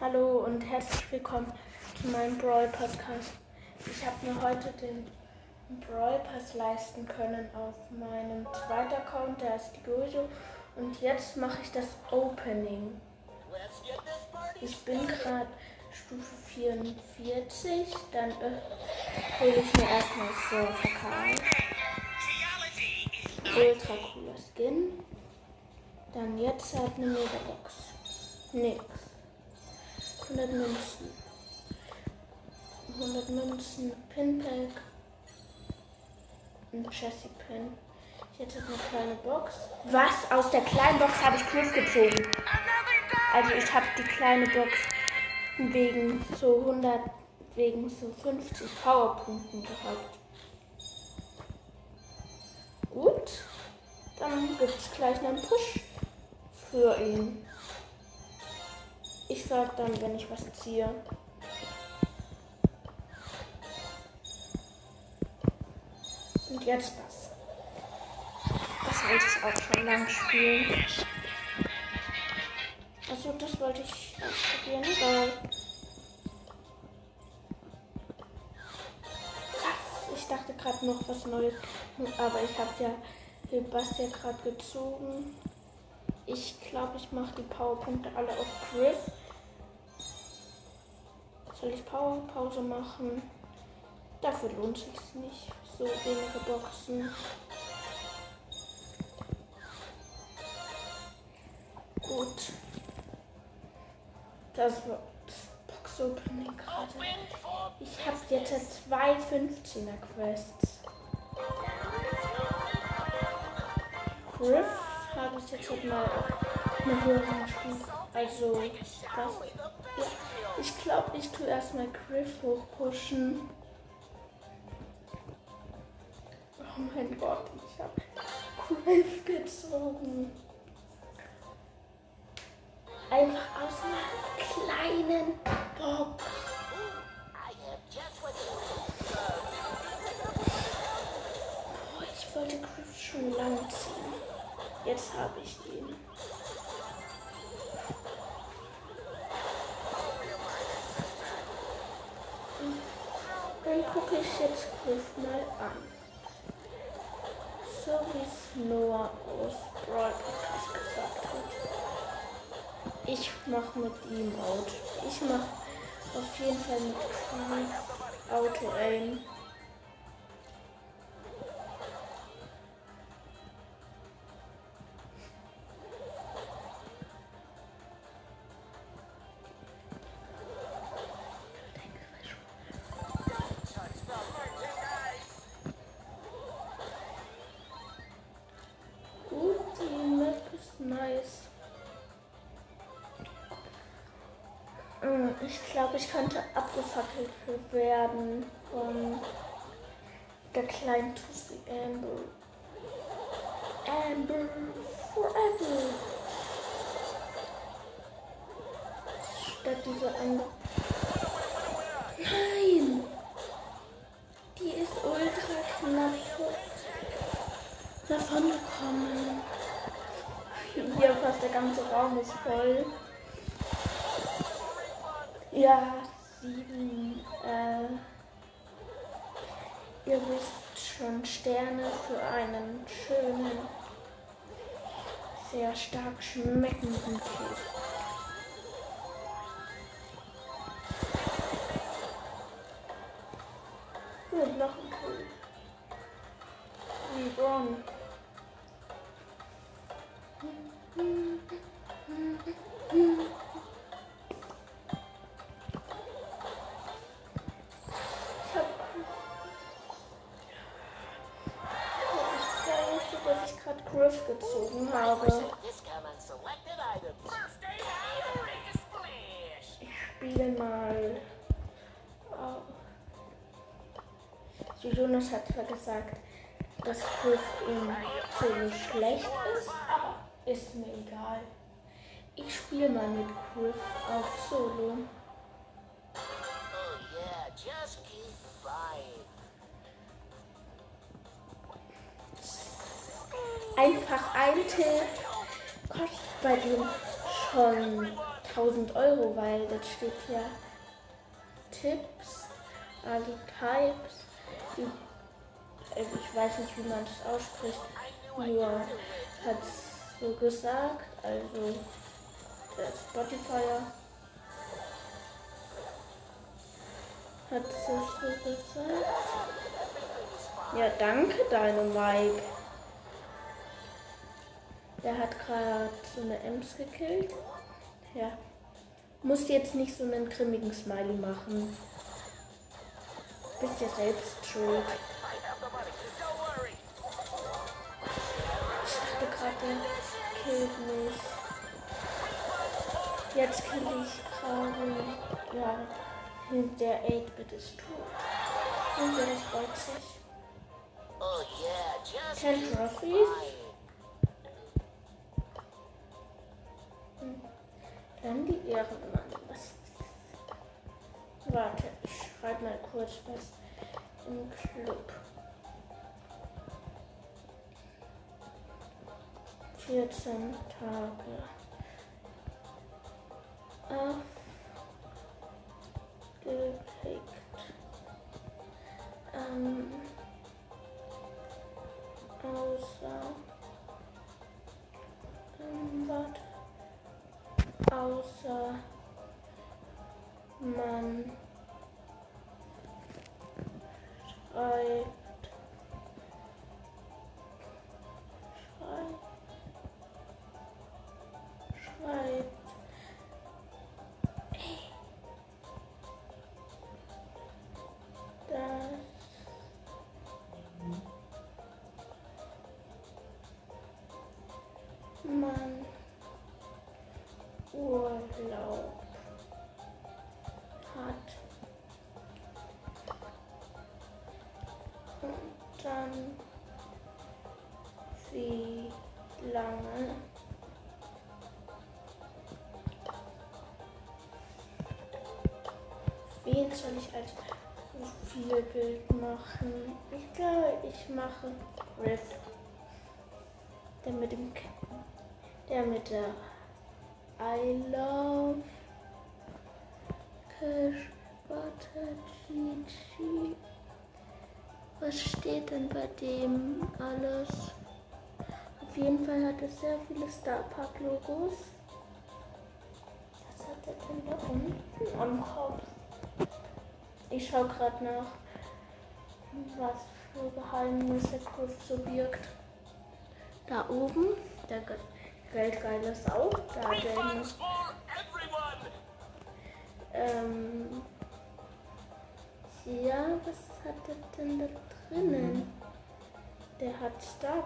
Hallo und herzlich willkommen zu meinem Brawl Podcast. Ich habe mir heute den Brawl Pass leisten können auf meinem zweiten Account, der ist Jojo. Und jetzt mache ich das Opening. Ich bin gerade Stufe 44, dann äh, hole ich mir erstmal so verkauft. Ultra cooler Skin. Dann jetzt halt eine Megabox. Nix. 100 Münzen. 100 Münzen, Pinpack. Ein Jessie Pin. Jetzt hat eine kleine Box. Was? Aus der kleinen Box habe ich Griff gezogen. Also ich habe die kleine Box wegen so 100, wegen so 50 Powerpunkten gehabt. Gut. Dann gibt es gleich einen Push für ihn. Ich sag dann, wenn ich was ziehe. Und jetzt das. Das wollte ich auch schon lang spielen. Also das wollte ich ausprobieren, weil ich dachte gerade noch was Neues, aber ich habe ja Sebastian gerade gezogen. Ich glaube, ich mache die Powerpunkte alle auf Griff. Soll ich Powerpause machen? Dafür lohnt sich nicht. So wenige Boxen. Gut. Das war Box-Opening gerade. Ich habe jetzt zwei 15er Quests. Griff habe ich jetzt halt mal eine höhere Stufe. Also, das. Ich glaube, ich tue erstmal Griff hochpushen. Oh mein Gott, ich habe Griff gezogen. Einfach aus einer kleinen Box. Boah, ich wollte Griff schon lange ziehen. Jetzt habe ich ihn. Dann gucke ich jetzt Griff mal an. So wie es Noah aus Brawl gesagt hat. Ich mache mit ihm Out. Ich mache auf jeden Fall mit Griff Auto Aim. Der kleinen Tussi Amber. Amber forever. Statt dieser Amber. Nein! Sehr stark schmeckenden Käse. Jonas hat zwar gesagt, dass Griff im Solo schlecht ist, aber ist mir egal. Ich spiele mal mit Griff auf Solo. Oh yeah, just keep. Einfach ein Tipp kostet bei dem schon 1000 Euro, weil das steht ja Tipps, also Types. Also ich weiß nicht, wie man das ausspricht. Nur hat so gesagt. Also der Spotify hat es so gesagt. Ja, danke, deine Mike. Der hat gerade so eine Ems gekillt. Ja. Musst jetzt nicht so einen grimmigen Smiley machen. Bist ja selbst schuld. Der killt mich. Jetzt kill ich gerade. Ja, der 8-Bit ist tot. Und der freut sich. Oh yeah, just 10 keep Trophies. buying. Dann die Ehrenmann. Warte, ich schreibe mal kurz was im Club. 14 Tage. Aufgekriegt. Ähm, außer. Ähm, außer man schreibt, schreibt, man Urlaub hat. Und dann wie lange wen soll ich als Profilbild machen? Ich glaube, ich mache Riff. Der mit dem K der mit der I love Cash Butter Gigi. Was steht denn bei dem alles? Auf jeden Fall hat es sehr viele Star Park Logos. Was hat er denn da unten am Kopf? Ich schaue gerade nach, was für Geheimnisse Griff so birgt. Da oben, der Ge- Geldgeile Sau, da er everyone! Ähm. Ja, was hat er denn da drinnen? Der hat Star?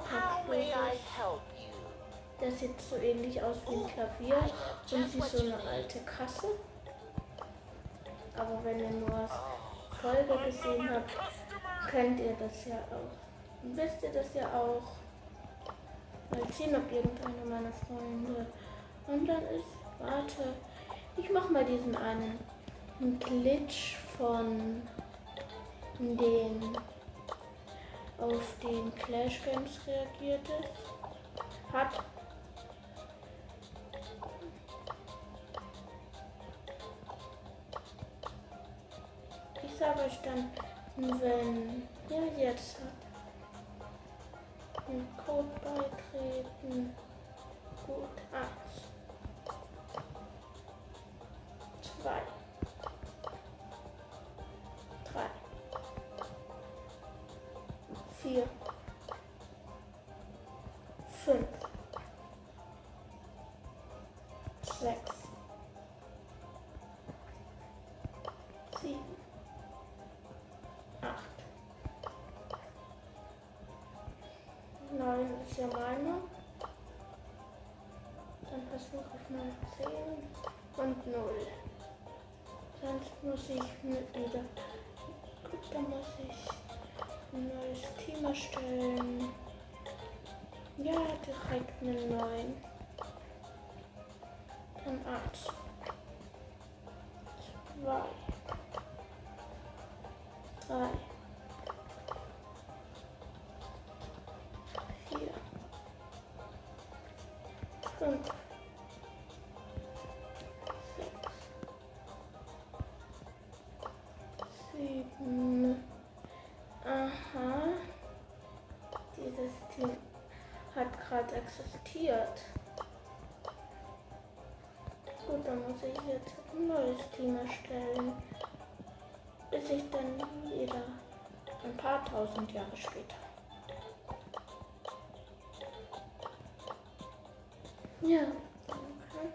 Der sieht so ähnlich aus wie ein Klavier und wie so eine alte Kasse. Aber wenn ihr nur Folge gesehen habt, könnt ihr das ja auch. Wisst ihr das ja auch. Mal sehen, ob irgendeiner meiner Freunde online ist. Warte. Ich mach mal diesen einen Glitch von den auf den Clash Games reagiert ist. Hat. aber dann, wenn ihr jetzt einen Code beitreten, gut 1, 2, drei, vier, fünf, sechs, sieben. Aha. Dieses Team hat gerade existiert. Gut, dann muss ich jetzt ein neues Team erstellen. Bis ich dann wieder ein paar tausend Jahre später. Ja, danke.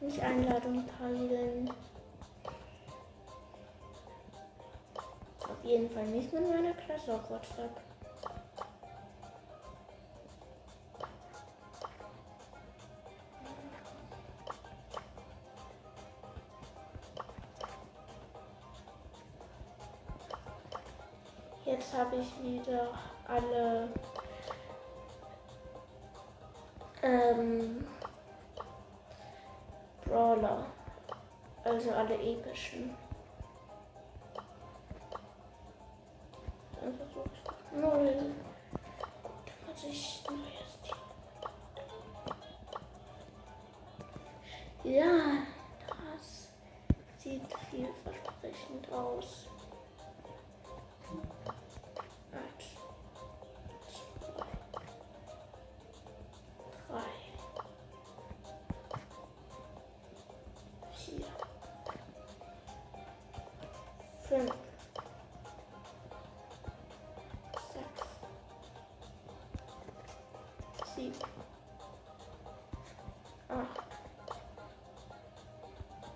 Nicht Einladung teilen. Auf jeden Fall nicht mit meiner Klasse auf WhatsApp. Ich wieder alle ähm, Brawler, also alle epischen.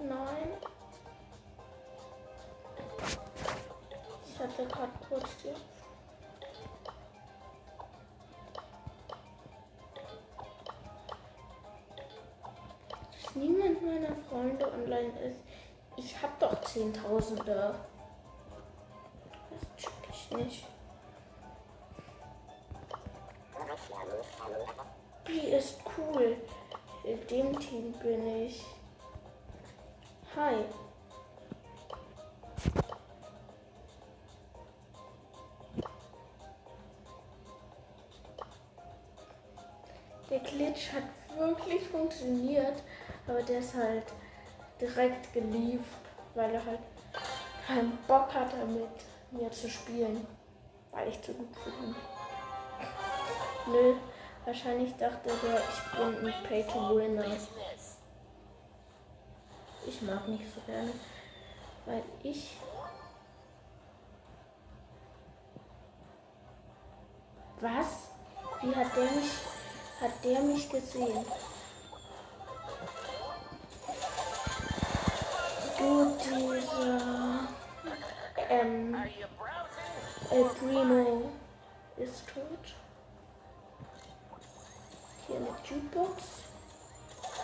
Neun. Ich hatte gerade kurz die dass niemand meiner Freunde online ist. Ich hab doch Zehntausende. Das check ich nicht. Die ist cool. In dem Team bin ich. Hi. Der Glitch hat wirklich funktioniert, aber der ist halt direkt gelieft, weil er halt keinen Bock hatte, mit mir zu spielen, weil ich zu gut bin. Nö, wahrscheinlich dachte der, ich bin ein Pay-to-Winner. Ich mag nicht so gerne, weil ich Was? Wie hat der mich hat der mich gesehen? Du dieser ähm? El Primo ist tot. Hier eine Jukebox.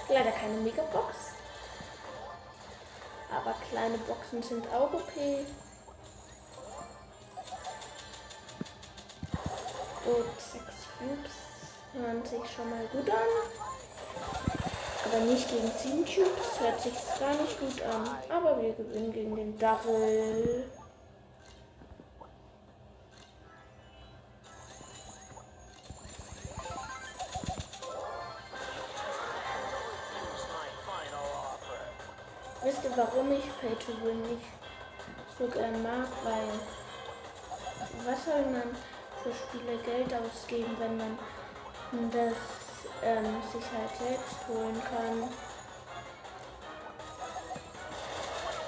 Leider keine Megabox. Aber kleine Boxen sind auch okay. Gut, sechs Cubes hören sich schon mal gut an. Aber nicht gegen 10 Cubes hört sich gar nicht gut an. Aber wir gewinnen gegen den Double. Warum ich Pay to Win nicht so gern mag? Weil, was soll man für Spiele Geld ausgeben, wenn man das ähm, sich halt selbst holen kann?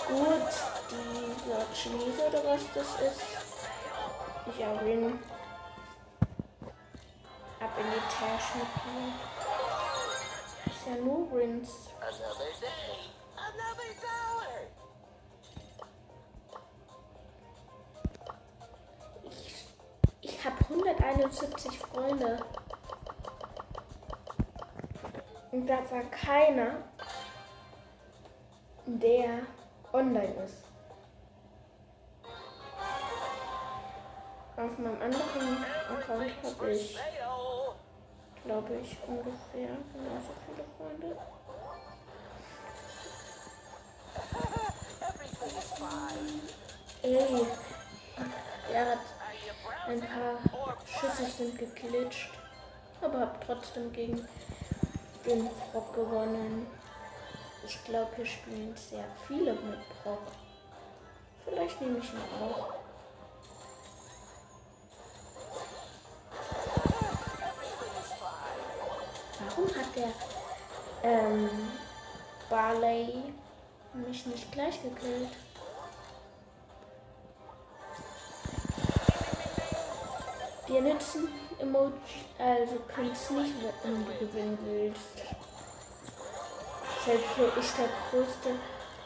Gut, dieser Chinese oder was das ist. Ich win. Ab in die Tasche mitnehmen. Ist ja nur. Another day. Ich, ich habe 171 Freunde. Und da war keiner, der online ist. Auf meinem anderen Account habe ich, glaube ich, ungefähr genauso viele Freunde. Ey, er hat ein paar Schüsse sind geglitscht, aber habe trotzdem gegen den Brock gewonnen. Ich glaube, hier spielen sehr viele mit Brock. Vielleicht nehme ich ihn auch. Warum hat der ähm, Barley mich nicht gleich gekillt? Wir nützen Emoji, also Pins nicht, wenn du gewinnen willst. Selbst wo ich der größte.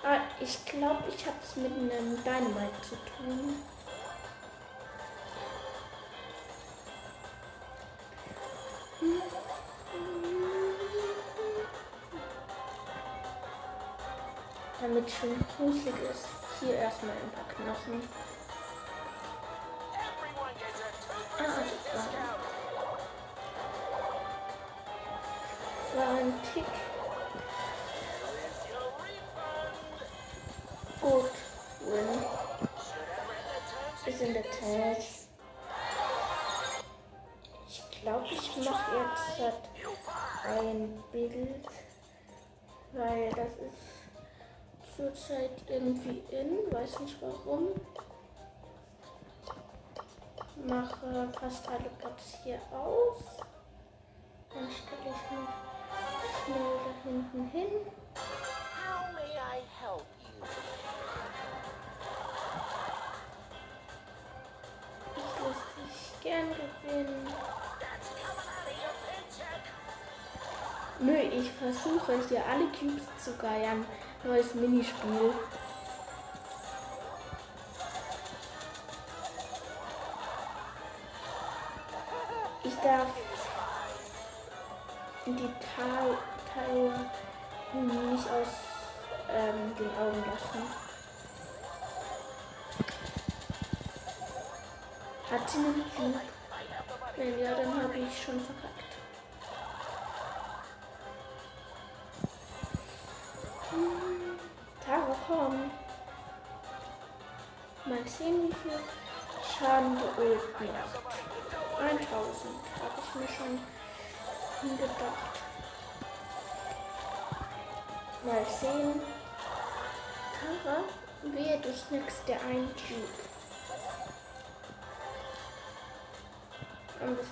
Ah, ich glaube, ich habe es mit einem Dynamite zu tun. Damit schon gruselig ist. Hier erstmal ein paar Knochen. Das war, ein Tick. Gut. Win. Ist in der Tat. Ich glaube, ich mache jetzt halt ein Bild, weil das ist zurzeit irgendwie in, weiß nicht warum. Mache fast alle Bots hier aus. Dann stelle ich mich schnell da hinten hin. How may I help you? Ich lasse dich gern gewinnen. Nö, ich versuche hier alle Cubes zu geiern. Neues Minispiel. Darf die Teile nicht aus ähm, den Augen lassen. Hat sie einen Cube? Wenn ja, dann habe ich schon verkackt. Hm, Tara, komm. Mal sehen, wie viel Schaden die Ult macht. 1000. Habe ich mir schon gedacht. Mal sehen. Tara, wehe, du snackst dir einen Cube. Dann bist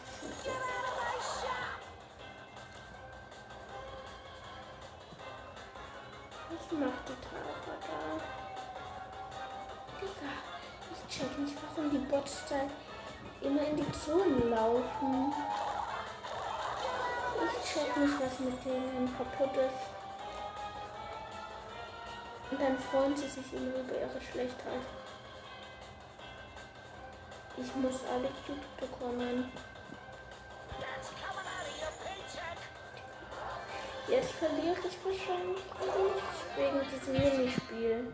Zonen laufen. Ich check nicht, was mit denen kaputt ist. Und dann freuen sie sich immer über ihre Schlechtheit. Ich muss alle Cubes bekommen. Jetzt verliere ich wahrscheinlich wegen diesem Minispiel.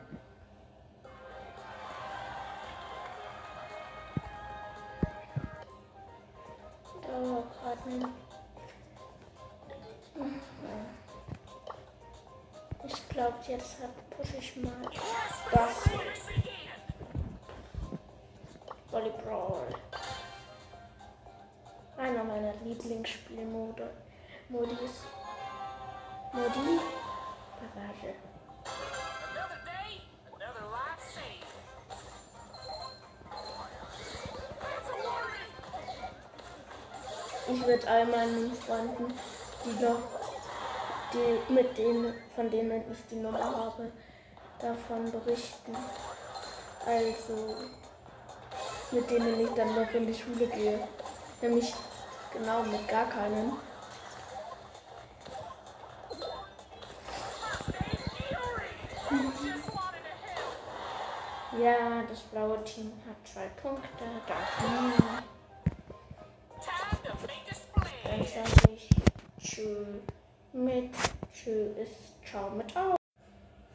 Jetzt pushe ich mal das Volleyball. Einer meiner Lieblingsspielmode. Modis. Modi. Warning. Ich würde all meinen Freunden, die noch, die, mit denen, von denen ich die Nummer habe, davon berichten. Also, mit denen ich dann noch in die Schule gehe. Nämlich genau mit gar keinen. Ja, das blaue Team hat zwei Punkte. Make a Dann sage ich Tschö mit Tschö ist Ciao mit Au.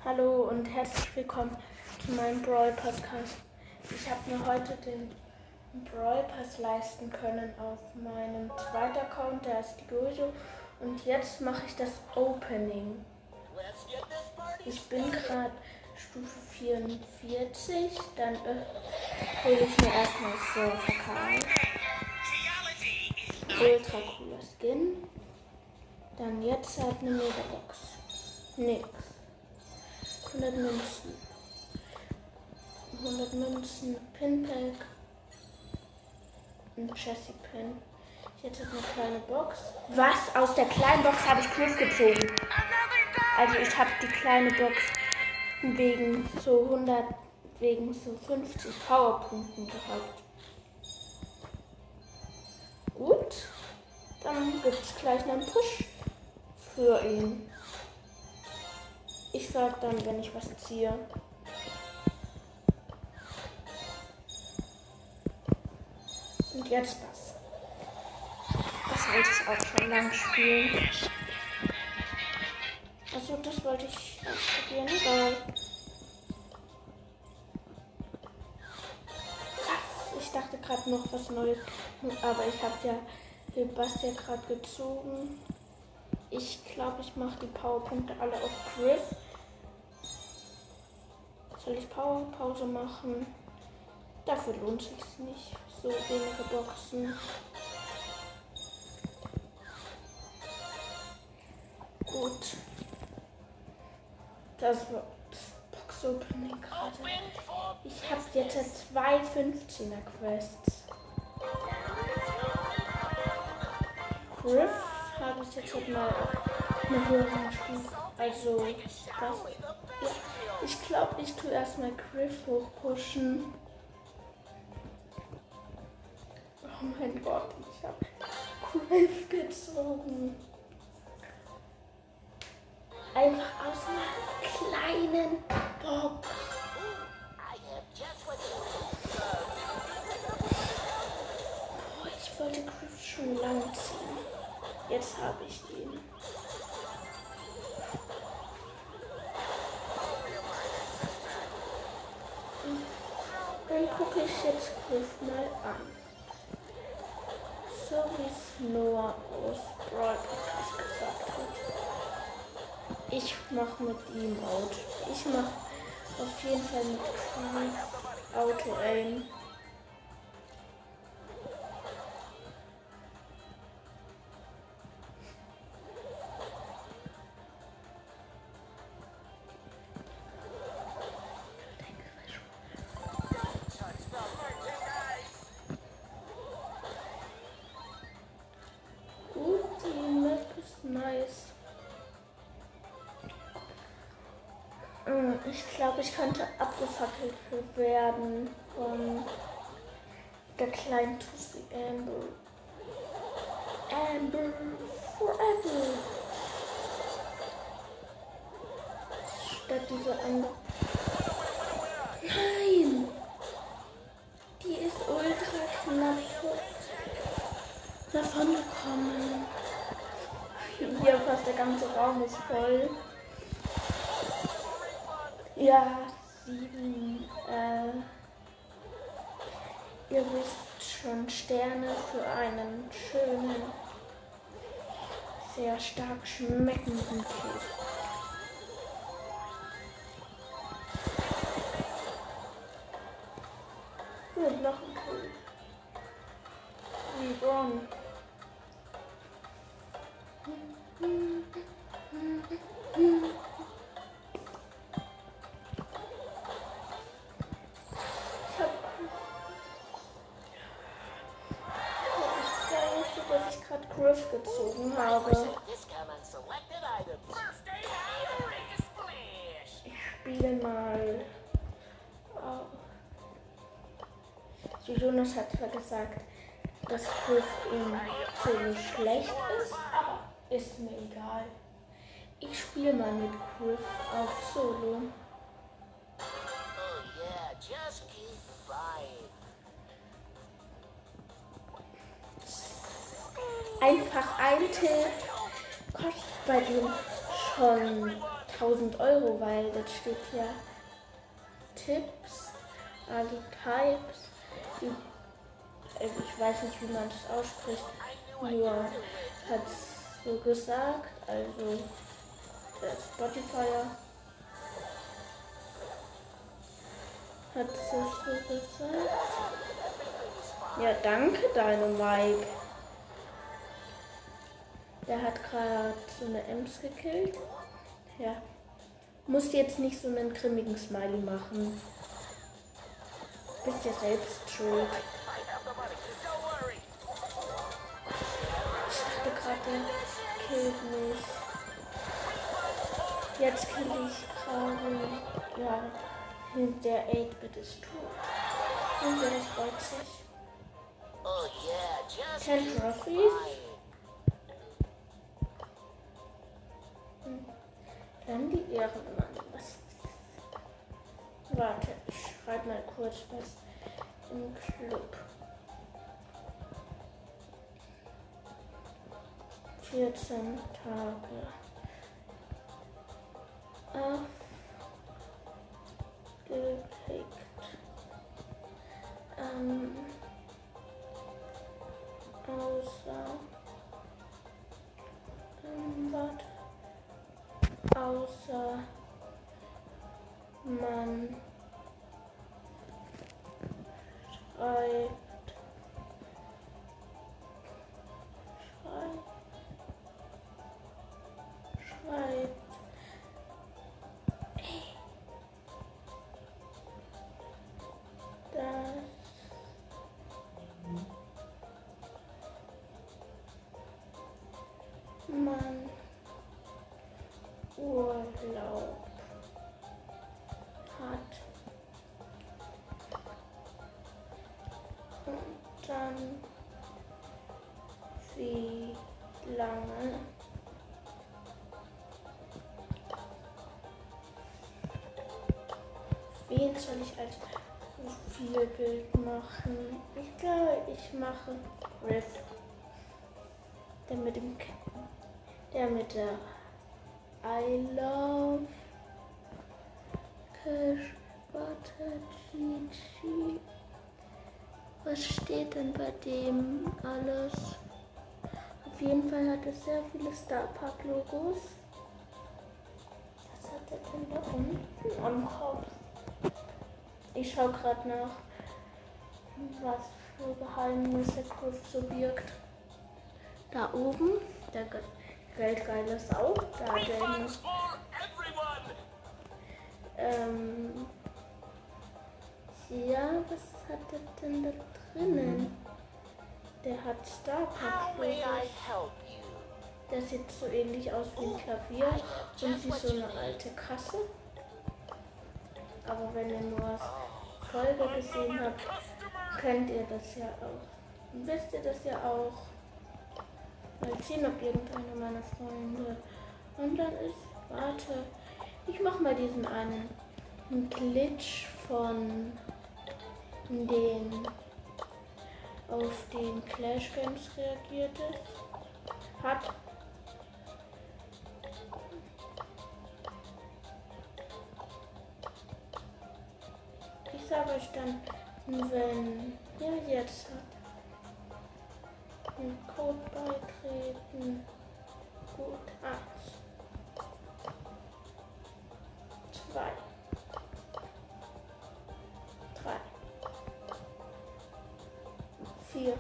Hallo und herzlich willkommen zu meinem Brawl Podcast. Ich habe mir heute den Brawl Pass leisten können auf meinem zweiten Account, der ist Gojo. Und jetzt mache ich das Opening. Ich bin gerade Stufe 44, dann hole ich mir erstmal so. Ultra cooler Skin. Dann jetzt halt eine Megabox. Nix. 100 Münzen. 100 Münzen. Pinpack. Ein Jessie Pin. Jetzt ist eine kleine Box. Was? Aus der kleinen Box habe ich Griff gezogen. Also ich habe die kleine Box wegen so 100, wegen so 50 Powerpunkten gehabt. Gut. Dann gibt es gleich einen Push für ihn. Ich sag dann, wenn ich was ziehe. Und jetzt das. Das wollte ich auch schon lang spielen. Also das wollte ich ausprobieren, weil ich dachte gerade noch was Neues, aber ich habe ja Sebastian gerade gezogen. Ich glaube, ich mache die Powerpunkte alle auf Griff. Soll ich Powerpause machen? Dafür lohnt sich nicht. So wenige Boxen. Gut. Das war das Box-Opening gerade. Ich habe jetzt zwei 15er Quests. Griff habe ich jetzt halt mal eine höhere Stufe. Also, das. Ja, ich glaube, ich tue erstmal Griff hochpushen. Oh mein Gott, ich habe Griff gezogen. Einfach aus einer kleinen Box. Oh, ich wollte Griff schon lange ziehen. Jetzt habe ich ihn. Dann gucke ich jetzt Griff mal an. So wie es Noah aus Brawl gesagt hat. Ich mache mit ihm Out. Ich mache auf jeden Fall mit Auto Aim. Könnte für einen schönen, sehr stark schmeckenden Keks. Gesagt, dass Griff im Solo schlecht ist, aber ist mir egal. Ich spiele mal mit Griff auf Solo. Einfach ein Tipp kostet bei dem schon 1000 Euro, weil das steht ja Tipps, also Types. Also ich weiß nicht, wie man das ausspricht, nur hat es so gesagt, also der Spotify hat es so gesagt. Ja, danke, deine Mike. Der hat gerade so eine Ems gekillt. Ja. Musst jetzt nicht so einen grimmigen Smiley machen. Bist ja selbst schuld. Gerade killt mich. Jetzt kill ich Kauri. Ja, der 8-Bit ist tot. Und der freut sich. Oh yeah, just 10 keep Trophies. flying. Dann die Ehrenmann. Warte, ich schreibe mal kurz was im Club. 14 Tage. Aufgekriegt. Ähm, außer. Ähm, außer man schreibt, schreibt, schreibt, dass man Urlaub als Profilbild machen? Ich glaube, ich mache Riff. Der mit dem K der mit der I love Cash Butter Gigi. Was steht denn bei dem alles? Auf jeden Fall hat es sehr viele Star Park Logos. Was hat er denn da unten am Kopf? Ich schaue gerade nach, was für Geheimnisse Griff so birgt. Da oben, der Ge- geldgeile Sau, da hat Refunds for everyone! Ähm. Ja, was hat er denn da drinnen? Der hat Star? Der sieht so ähnlich aus wie ein Klavier und wie so eine alte Kasse. Aber wenn ihr nur Folge gesehen habt, könnt ihr das ja auch. Wisst ihr das ja auch. Mal sehen, ob irgendeiner meiner Freunde online ist. Warte, ich mach mal diesen einen Glitch von den auf den Clash Games reagiert ist. Hat. Sage euch dann, wenn er jetzt hat. Einen Code beitreten. Gut, eins. Zwei. Drei. Vier.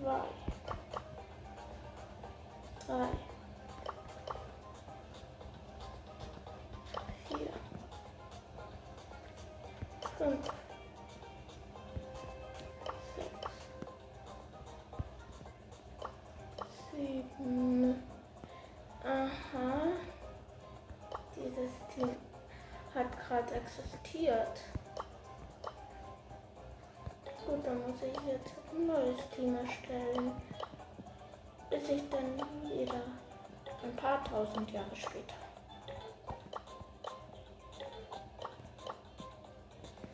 2. 3. 4. 5. 6. Sieben. Aha. Dieses Team hat gerade existiert. Gut, dann muss ich jetzt ein neues Team erstellen. Bis ich dann wieder ein paar tausend Jahre später.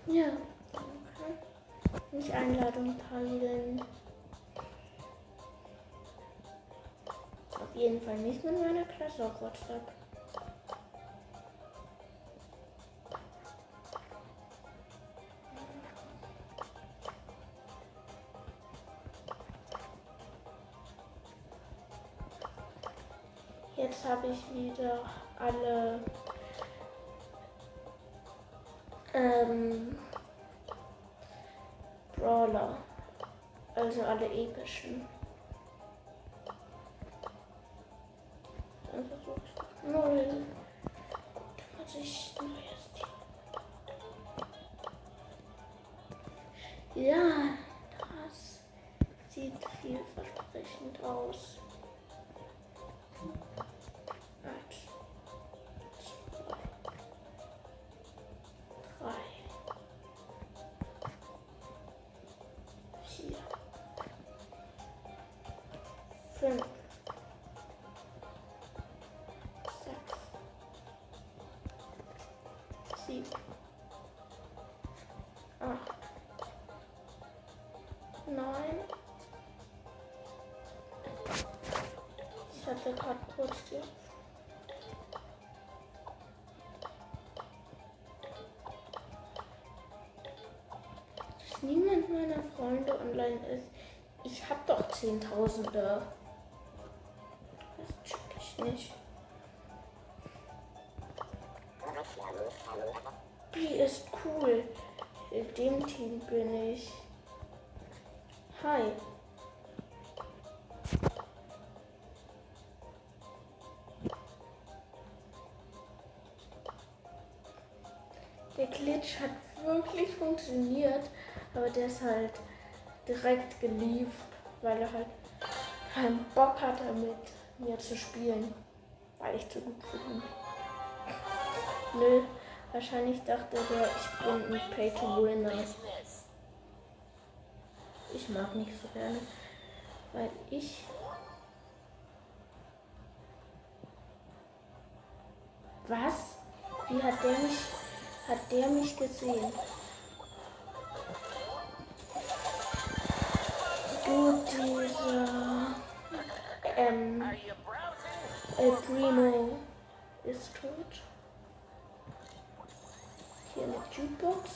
Ja, danke. Nicht Einladung teilen. Auf jeden Fall nicht mit meiner Klasse auf WhatsApp. Wieder alle ähm, Brawler. Also alle epischen. Gerade kurz die dass niemand meiner Freunde online ist. Ich hab doch Zehntausende. Das check ich nicht. Die ist cool. In dem Team bin ich. Hi. Wirklich funktioniert, aber der ist halt direkt gelieft, weil er halt keinen Bock hatte, mit mir zu spielen, weil ich zu gut bin. Nö, wahrscheinlich dachte der, ich bin ein Pay-to-Winner. Ich mag nicht so gerne, weil ich Was? Wie hat der mich hat der mich gesehen? Gut, dieser ähm? El Primo ist tot. Hier eine Jukebox.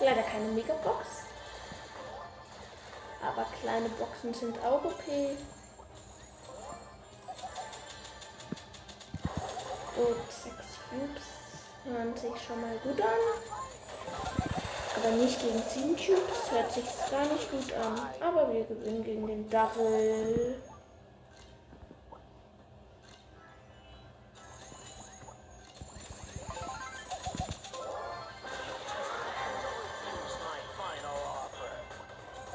Leider keine Megabox. Aber kleine Boxen sind auch okay. Gut, sechs Cubes hören sich schon mal gut an. Aber nicht gegen 10 Cubes hört sich gar nicht gut an. Aber wir gewinnen gegen den offer.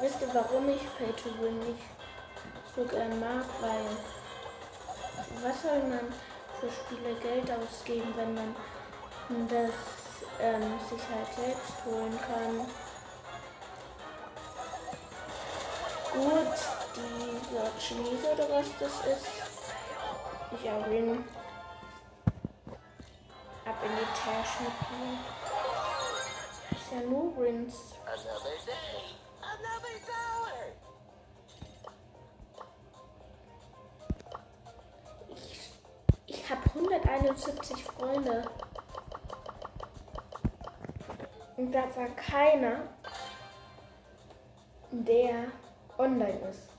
Wisst ihr, warum ich Pay to Win nicht so gern mag? Weil was soll man für Spiele Geld ausgeben, wenn man das ähm, sich halt selbst holen kann? Gut, dieser Chinese oder was das ist. Ich win. Ab in die Tasche. Ist ja nur dollar. Ich, ich habe 171 Freunde. Und da war keiner, der online ist.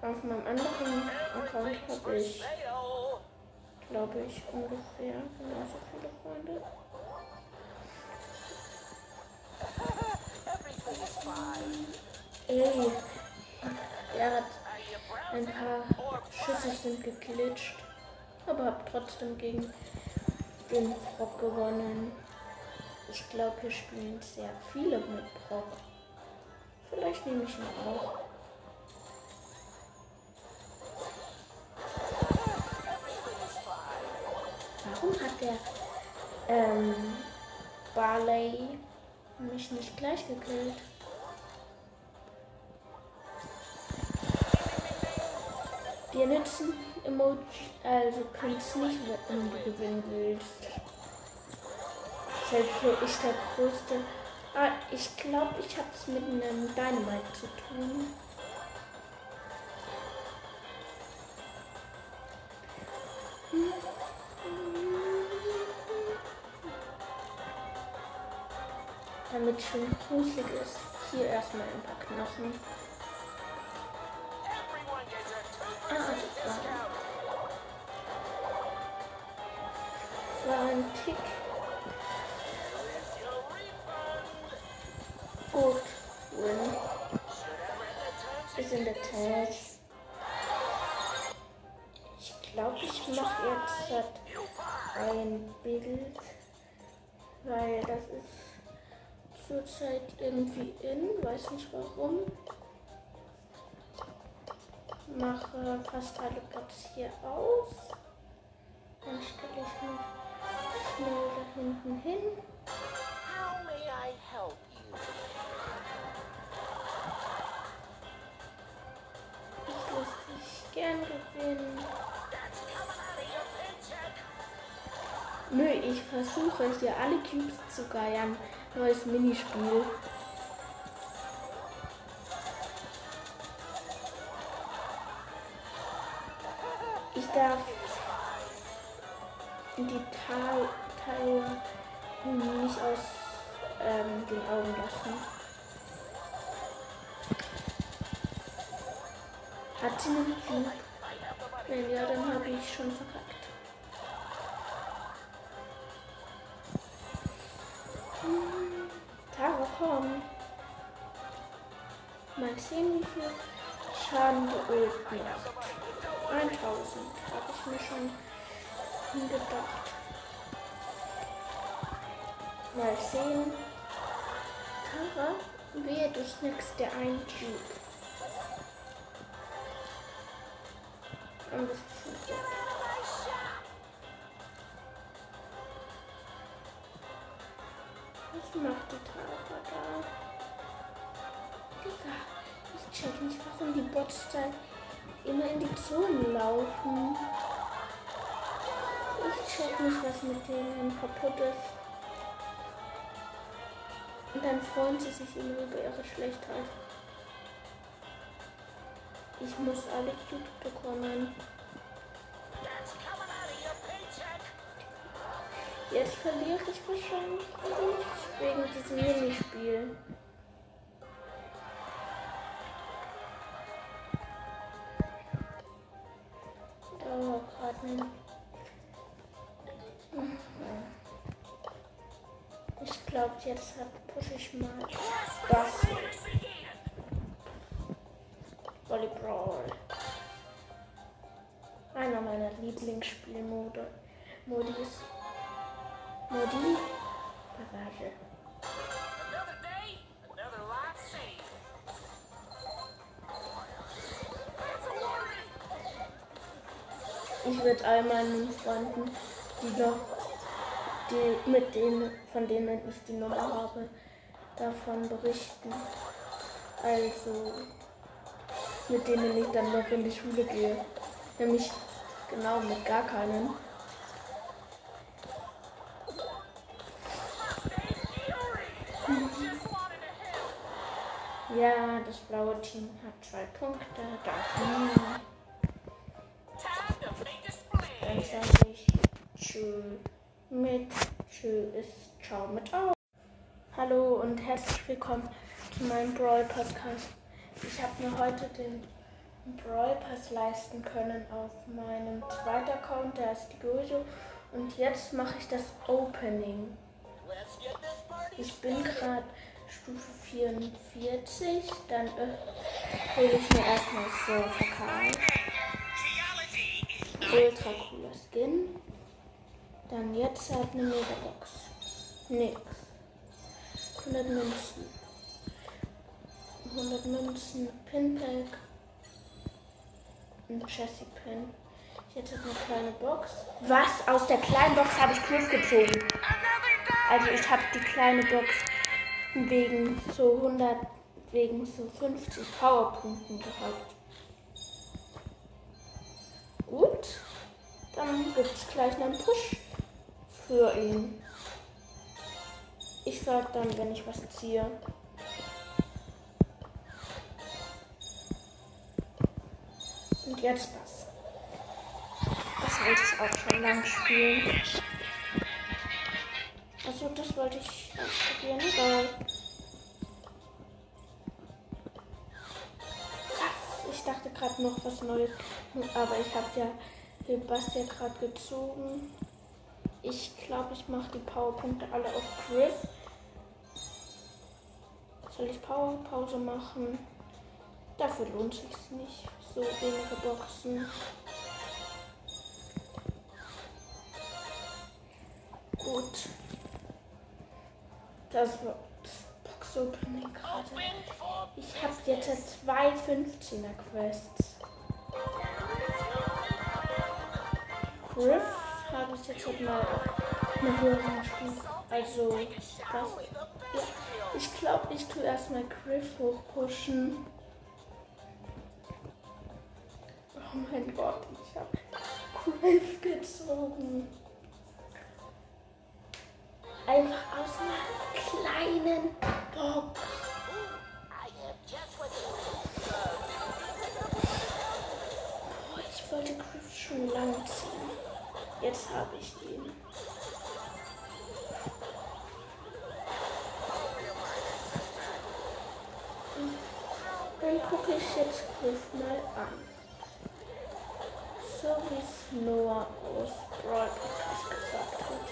Auf meinem anderen Account habe ich, glaube ich, ungefähr genauso viele Freunde. Ey, er hat ein paar Schüsse sind geglitscht, aber habe trotzdem gegen den Brock gewonnen. Ich glaube, hier spielen sehr viele mit Brock. Vielleicht nehme ich ihn auch. Warum hat der ähm, Barley mich nicht gleich gekillt? Wir nützen Emoji, also kannst nicht, wenn du gewinnen willst. Selbst wo ich der größte. Ah, ich glaube, ich habe es mit einem Dynamite zu tun. Damit schön gruselig ist. Hier erstmal ein paar Knochen. Ein Tick. Gut, win. Ist in der Tasche. Ich glaube, ich mache jetzt ein Bild, weil das ist zurzeit irgendwie in, weiß nicht warum. Mache fast alle Bots hier aus. Dann stelle ich mich schnell da hinten hin. Ich lasse dich gern gewinnen. Nö, ich versuche hier alle Cubes zu geiern. Neues Minispiel. Ich darf die Tal Teile nicht aus ähm, den Augen lassen. Hat sie einen Cube? Wenn ja, dann habe ich schon verkackt. Hm, Tara, komm. Mal sehen, wie viel Schaden die Ult macht. 1000, habe ich mir schon gedacht. Mal sehen. Tara, wehe, du snackst dir ein Cube. Dann bist du schon tot. Was macht die Tara da? Digga, ich check nicht, warum die Bots da immer in die Zone laufen. Ich check nicht, was mit denen kaputt ist. Und dann freuen sie sich immer über ihre Schlechtheit. Ich muss alle Cubes bekommen. Jetzt verliere ich wahrscheinlich wegen diesem Minispiel. Nicht. Ich glaube, jetzt pushe würde all meinen Freunden, die noch, die, mit denen, von denen ich die Nummer habe, davon berichten. Also, mit denen ich dann noch in die Schule gehe. Nämlich genau mit gar keinen. Ja, das blaue Team hat zwei Punkte. Dafür. Time Tschö mit Tschö ist Ciao mit Au. Hallo und herzlich willkommen zu meinem Brawl Podcast. Ich habe mir heute den Brawl Pass leisten können auf meinem zweiten Account, der ist die Gojo. Und jetzt mache ich das Opening. Ich bin gerade Stufe 44, dann äh, hole ich mir erstmal so verkauft. Ultra cooler Skin. Dann jetzt halt eine Megabox. Nix. 100 Münzen. 100 Münzen. Pinpack. Ein Jessie Pin. Jetzt hat eine kleine Box. Was? Aus der kleinen Box habe ich Griff gezogen. Also ich habe die kleine Box wegen so 100, wegen so 50 Powerpunkten gehabt. Gut, dann gibt es gleich einen Push für ihn. Ich sag dann, wenn ich was ziehe. Und jetzt das. Das wollte ich auch schon lang spielen. Also das wollte ich ausprobieren. Egal. Ich dachte gerade noch was Neues. Aber ich habe ja Sebastian gerade gezogen. Ich glaube, ich mache die Powerpunkte alle auf Griff. Soll ich Powerpause machen? Dafür lohnt sich nicht. So wenige Boxen. Gut. Das war das Box-Opening gerade. Ich habe jetzt zwei 15er Quests. Griff habe ich jetzt halt mal eine höhere Stufe. Also, das. Ja, ich glaube, ich tue erstmal Griff hochpushen. Oh mein Gott, ich habe Griff gezogen. Einfach aus einer kleinen Box. Oh, ich wollte Griff schon lange ziehen. Jetzt habe ich ihn. Dann gucke ich jetzt Griff mal an. So wie es Noah aus Brawl Podcast gesagt hat.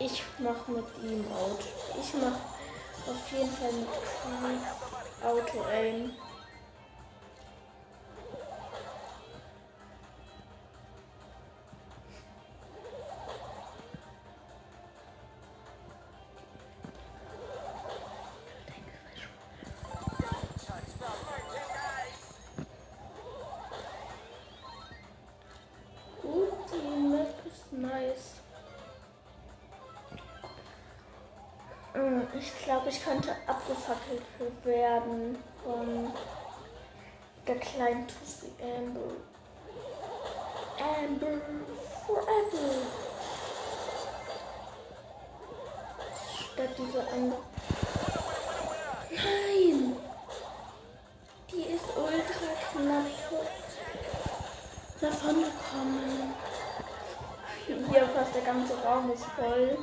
Ich mache mit ihm Out. Ich mache auf jeden Fall mit Auto Aim. Dieser andere. Nein! Die ist ultra knapp davon gekommen. Hier fast der ganze Raum ist voll.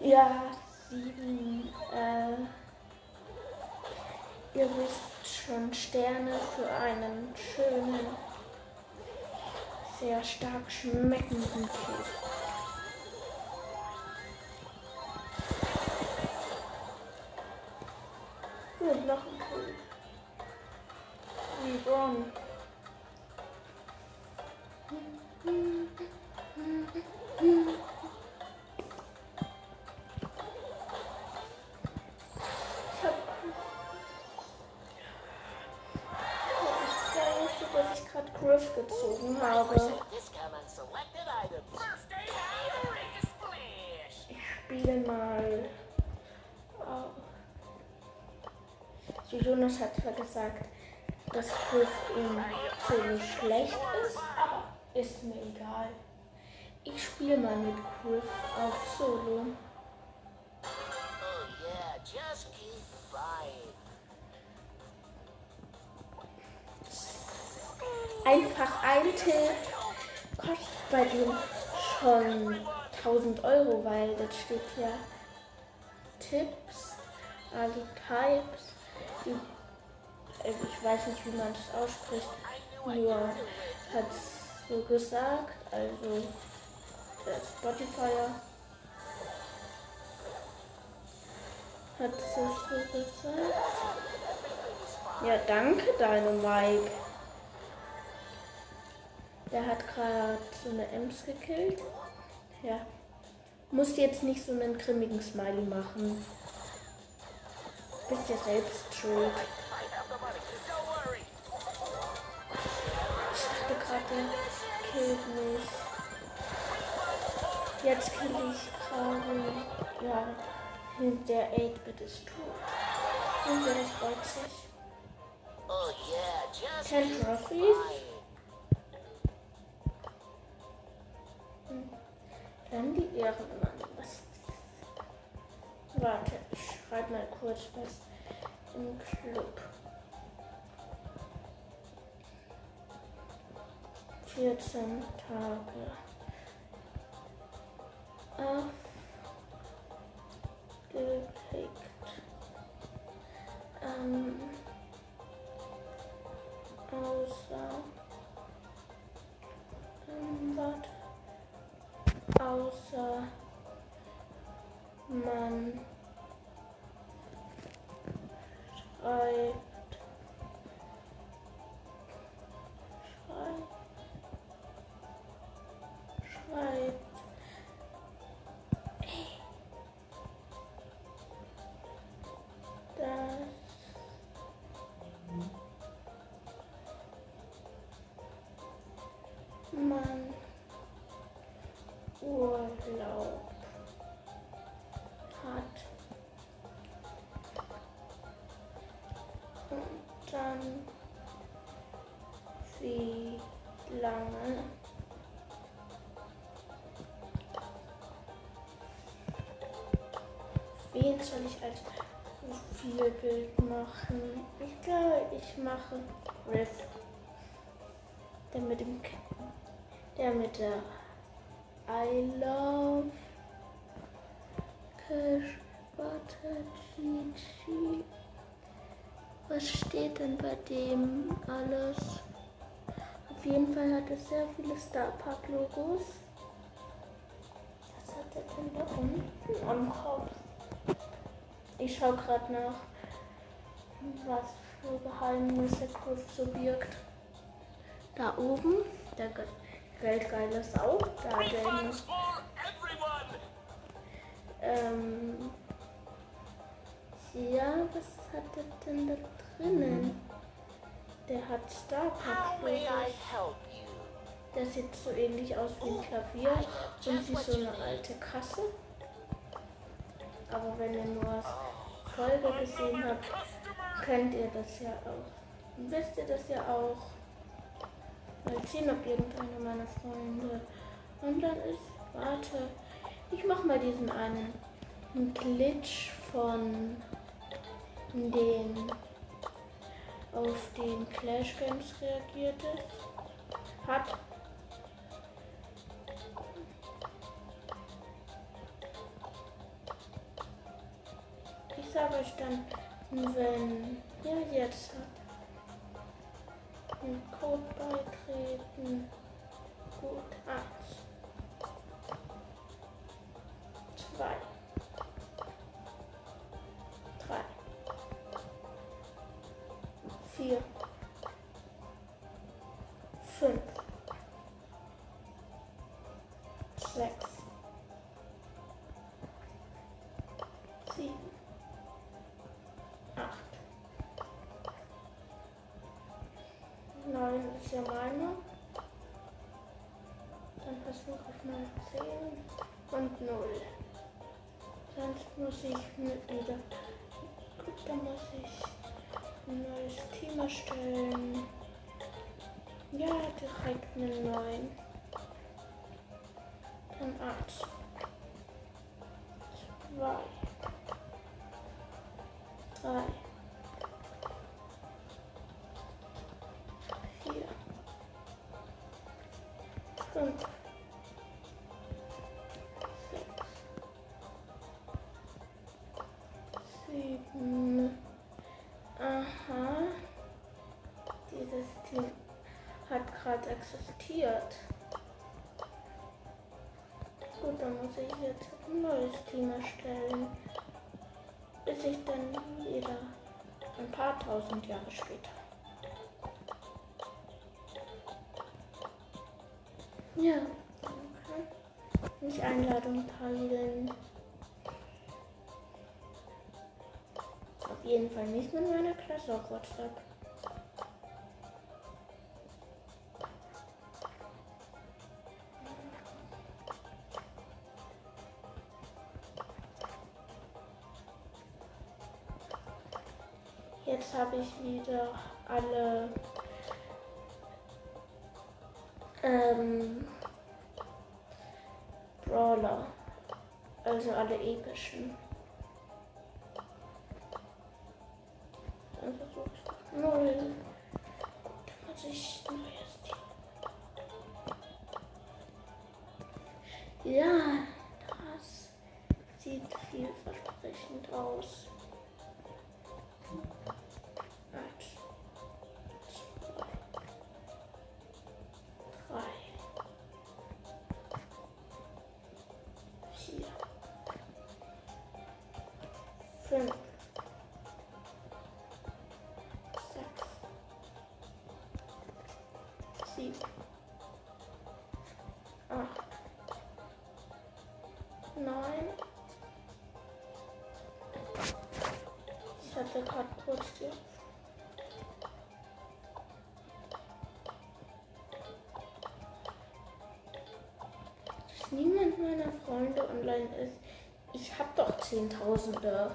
Ja, sieben. Äh, ihr wisst schon Sterne für einen schönen, sehr stark schmeckenden Käse. Jonas hat zwar gesagt, dass Griff im Solo schlecht ist, aber ist mir egal. Ich spiele mal mit Griff auf Solo. Einfach ein Tipp kostet bei dem schon 1000 Euro, weil das steht ja Tipps, also Types. Also ich weiß nicht, wie man das ausspricht, nur hat es so gesagt, also der Spotify hat es so gesagt. Ja, danke, deine Mike. Der hat gerade so eine Ems gekillt. Ja. Musst jetzt nicht so einen grimmigen Smiley machen. Bist ja selbst schuld. Der killt mich. Jetzt kill ich gerade. Ja. Der 8-Bit ist tot. Und der freut sich. Oh yeah, just 10 keep Trophies. buying. Dann die Ehrenmann. Was? Warte, ich schreibe mal kurz was im Club. 14 Tage. Aufgelegt. Ähm, außer. Ähm, warte. Außer man schreibt. Schreibt. Schreibt. Dass man Urlaub wen soll ich als Profilbild machen? Ich glaube, ich mache Riff. Der mit dem K der mit der I love Cash Butter Gigi. Was steht denn bei dem alles? Auf jeden Fall hat es sehr viele Star Park Logos. Was hat er denn da unten am Kopf? Ich schaue gerade nach, was für Geheimnisse Griff so birgt. Da oben, der Ge- Geldgeile ist auch da. Der everyone! Ähm. Ja, was hat er denn da drinnen? Der hat Star? Der sieht so ähnlich aus wie ein Klavier und wie so eine alte Kasse. Aber wenn ihr nur Folge gesehen habt, könnt ihr das ja auch. Wisst ihr das ja auch. Mal sehen, ob irgendeiner meiner Freunde online ist. Warte, ich mach mal diesen einen Glitch von den auf den Clash Games reagiert ist. Hat. jetzt ich dann, wenn ihr jetzt den Code beitreten, gut 1, 2, 3, 4, 5, 6, ja meine. Dann versuche ich mal zehn und null. Sonst muss ich mit wieder. Gut, dann muss ich ein neues Team erstellen. Ja, direkt eine 9. Dann 1. gerade existiert. Gut, dann muss ich jetzt ein neues Team erstellen. Bis ich dann wieder ein paar tausend Jahre später. Ja, danke. Nicht Einladung teilen. Auf jeden Fall nicht mit meiner Klasse auf WhatsApp. Also alle epischen. Gerade kurz die. Dass niemand meiner Freunde online ist. Ich hab doch Zehntausende.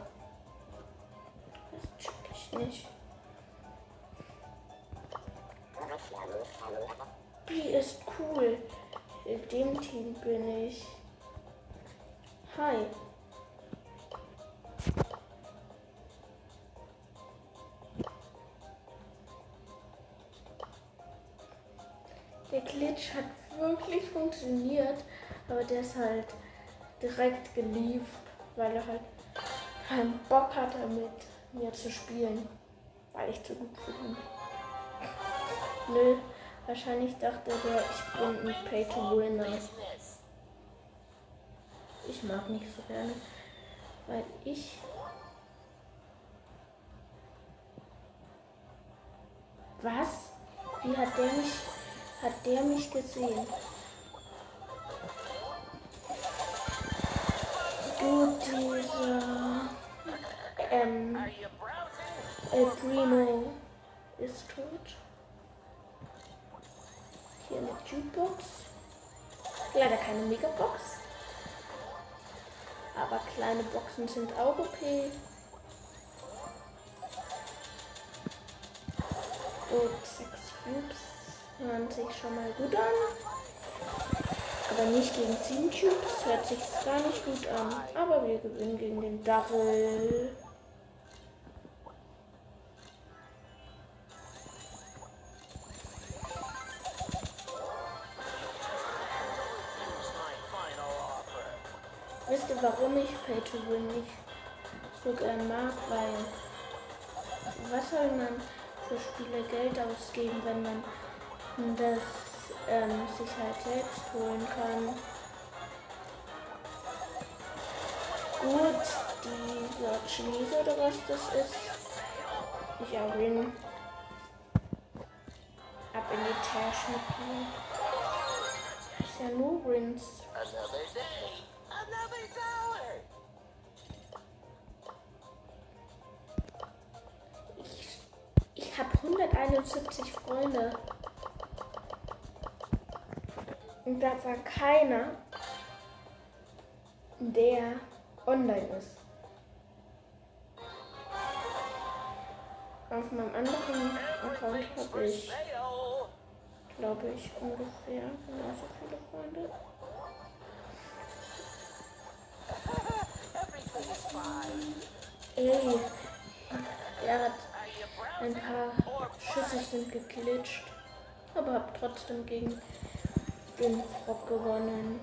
Das check ich nicht. B ist cool. In dem Team bin ich. Hi. Glitch hat wirklich funktioniert, aber der ist halt direkt gelieft, weil er halt keinen Bock hatte, mit mir zu spielen, weil ich zu gut ihn. Nö, wahrscheinlich dachte der, ich bin ein Pay-to-Winner. Ich mag nicht so gerne, weil ich. Was? Wie hat der mich, hat der mich gesehen? Gut, dieser ähm? El Primo ist tot. Hier eine Jukebox. Leider keine Megabox. Aber kleine Boxen sind auch okay. Gut, sechs Cubes hören sich schon mal gut an. Aber nicht gegen 10 Cubes hört sich gar nicht gut an. Aber wir gewinnen gegen den offer. Wisst ihr, warum ich Pay to Win nicht so gern mag? Weil, was soll man für Spiele Geld ausgeben, wenn man das ähm, sich halt selbst holen kann? Gut, dieser Chinese oder was das ist. Ich auch ihn ab in die Tasche mir. Ist ja nur. Ich, ich habe 171 Freunde. Und da war keiner, der online ist. Auf meinem anderen Account habe ich, glaube ich, ungefähr genauso viele Freunde. Ey, er hat ein paar Schüsse sind geglitscht, aber habe trotzdem gegen den Brock gewonnen.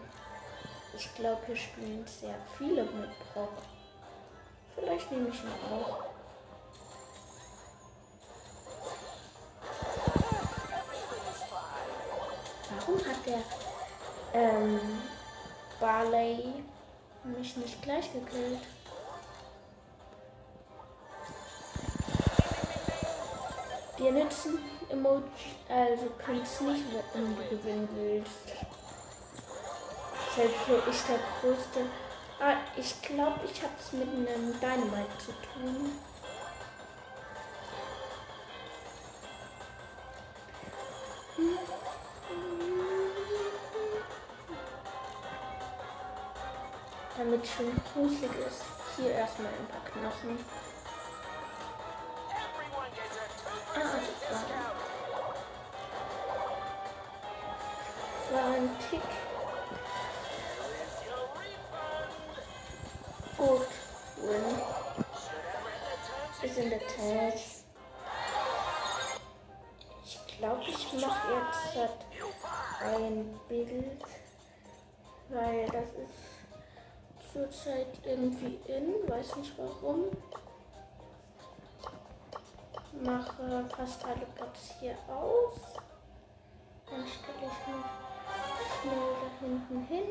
Ich glaube, hier spielen sehr viele mit Brock. Vielleicht nehme ich ihn auch. Warum hat der ähm, Barley mich nicht gleich gekillt? Wir nützen Emoji, also kannst nicht, wenn du gewinnen willst. Selbst wo ich der größte. Ah, ich glaube, ich habe es mit einem Dynamite zu tun. Damit es schön gruselig ist. Hier erstmal ein paar Knochen. War ein Tick. Gut. Win. Ist in der Tasche. Ich glaube, ich mache jetzt halt ein Bild, weil das ist zurzeit irgendwie in, weiß nicht warum. Mache fast alle Bots hier aus. Dann stelle ich mich Schnell da hinten hin.